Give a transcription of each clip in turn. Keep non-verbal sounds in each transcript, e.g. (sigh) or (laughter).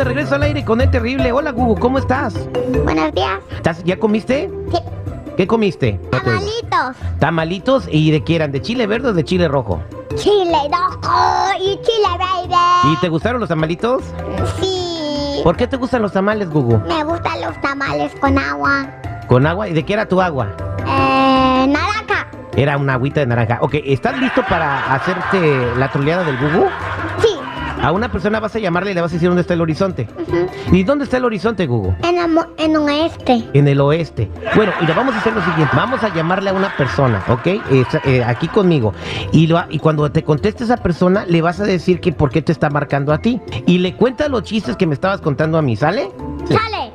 De regreso al aire con el terrible. Hola, Gugu, ¿cómo estás? Buenos días. ¿Estás- ¿Ya comiste? Sí. ¿Qué comiste? Tamalitos. ¿Tamalitos? ¿Y de qué eran? ¿De chile verde o de chile rojo? Chile rojo y chile verde. ¿Y te gustaron los tamalitos? Sí. ¿Por qué te gustan los tamales, Gugu? Me gustan los tamales con agua. ¿Con agua? ¿Y de qué era tu agua? Eh, naranja. Era una agüita de naranja. Ok, ¿estás listo para hacerte la troleada del Gugu? Sí. A una persona vas a llamarle y le vas a decir dónde está el horizonte. ¿Y dónde está el horizonte, Gugu? En, el mo- en un. En el oeste. Bueno, y le vamos a hacer lo siguiente. Vamos a llamarle a una persona, ¿ok? Eh, aquí conmigo. Y, lo- y cuando te conteste esa persona, le vas a decir que por qué te está marcando a ti. Y le cuentas los chistes que me estabas contando a mí, ¿sale? Sí. Sale.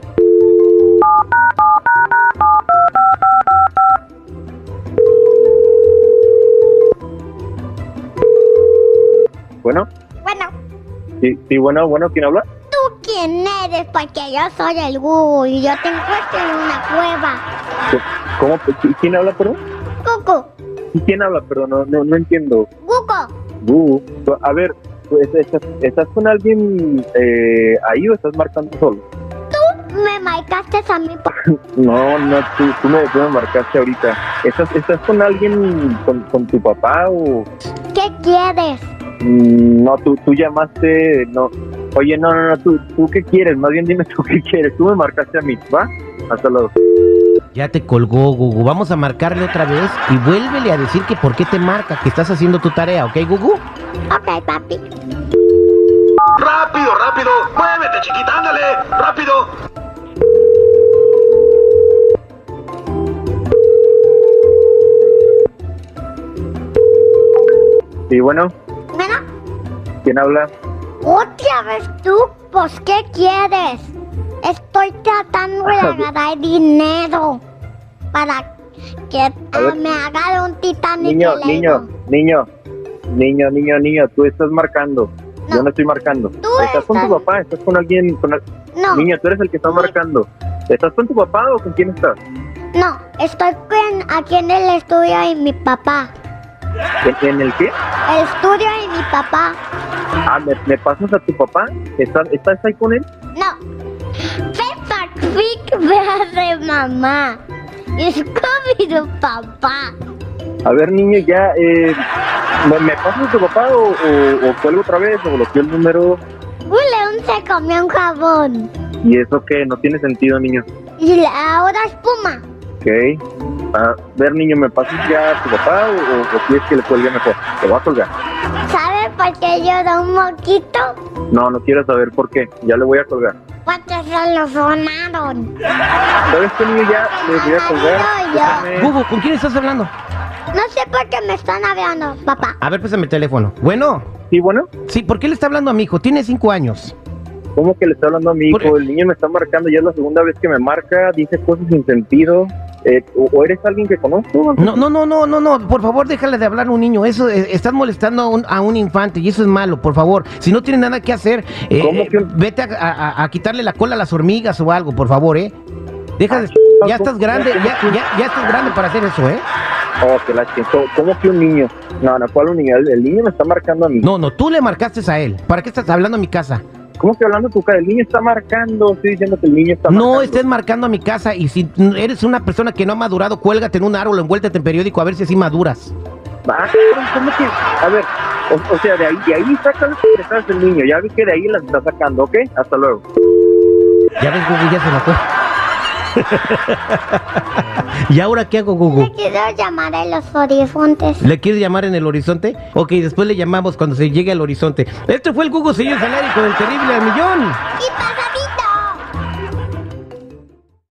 Bueno, sí, sí, bueno, bueno, ¿quién habla? ¿tú quién eres? Porque yo soy el Google y yo te encuentro en una cueva. ¿Cómo? ¿Qui- ¿Quién habla, perdón? Cucu, ¿Y ¿Quién habla, perdón? No, no, no entiendo. Gugu, Uh, a ver, pues, ¿estás, estás con alguien eh, ahí o estás marcando solo? me marcaste a mí. (laughs) No, no, tú, tú, me, tú me marcaste ahorita. ¿Estás, estás con alguien, con, con tu papá o...? ¿Qué quieres? Mm, No, tú, tú llamaste, no. Oye, no, no, no, tú, tú qué quieres, más bien dime tú qué quieres. Tú me marcaste a mí, ¿va? Hasta luego. Ya te colgó, Gugu. Vamos a marcarle otra vez y vuélvele a decir que por qué te marca, que estás haciendo tu tarea, ¿ok, Gugu? Ok, papi. ¡Rápido, rápido! ¡Muévete, chiquita, ándale! ¡Rápido! Sí, bueno, Bueno, ¿quién habla? otra vez tú, pues ¿qué quieres? Estoy tratando de (laughs) agarrar dinero para que ah, me haga un Titanic Niño, niño, niño, niño, niño, niño, tú estás marcando. No. Yo no estoy marcando. Tú ¿Estás con tu papá? ¿Estás con alguien? Con No, Niño, tú eres el que está marcando. ¿Estás con tu papá o con quién estás? no, estoy con, aquí en el estudio y mi papá. ¿En, en el qué? El estudio y mi papá. Ah, ¿me, me pasas a tu papá? ¿Estás, ¿Estás ahí con él? No. Peppa Pig me hace mamá. Y Scooby papá. A ver, niño, ya, eh, ¿me, me pasas a tu papá o, o, o cuelgo otra vez o bloqueo el número? Un león se comió un jabón. ¿Y eso qué? No tiene sentido, niño. Y ahora espuma. Ok. A ver, niño, ¿me pasas ya a tu papá o, o, o quieres que le cuelgue mejor? Te voy a colgar. ¿Sabe por qué llora un moquito? No, no quiero saber por qué. Ya le voy a colgar. Porque se lo sonaron. ¿Sabes qué, niño? Ya le voy a colgar. Gugu, ¿con quién estás hablando? No sé por qué me están hablando, papá. A ver, pésame el teléfono. Bueno, Sí, bueno. sí, ¿por qué le está hablando a mi hijo? Tiene cinco años. ¿Cómo que le está hablando a mi hijo? El niño me está marcando, ya es la segunda vez que me marca, dice cosas sin sentido. Eh, o, eres alguien que conozco? No, no, no, no, no, no, por favor déjale de hablar a un niño, eso, eh, estás molestando a un, a un infante y eso es malo, por favor. Si no tiene nada que hacer, eh, ¿Cómo eh, que- vete a, a- a quitarle la cola a las hormigas o algo, por favor, ¿eh? Deja de... Ya estás grande, ya, ya, ya estás grande para hacer eso, ¿eh? Oh, que la. ¿Cómo que un niño? No, no, ¿cuál un niño? El, el niño me está marcando a mí. No, no, tú le marcaste a él. ¿Para qué estás hablando a mi casa? ¿Cómo que hablando tu cara? El niño está marcando. Estoy diciendo que el niño está marcando. No estés marcando a mi casa y si eres una persona que no ha madurado, cuélgate en un árbol, envuélvete en periódico a ver si así maduras. Ah, ¿cómo que? A ver, o, o sea, de ahí, de ahí saca las del niño. Ya vi que de ahí las está sacando, ¿ok? Hasta luego. Ya ves, Gugu, ya se enojó. ¿Y ahora qué hago, Gugu? Le quiero llamar a los horizontes. ¿Le quieres llamar en el horizonte? Ok, después le llamamos cuando se llegue al horizonte. Este fue el Google Señor Salario con el terrible al millón.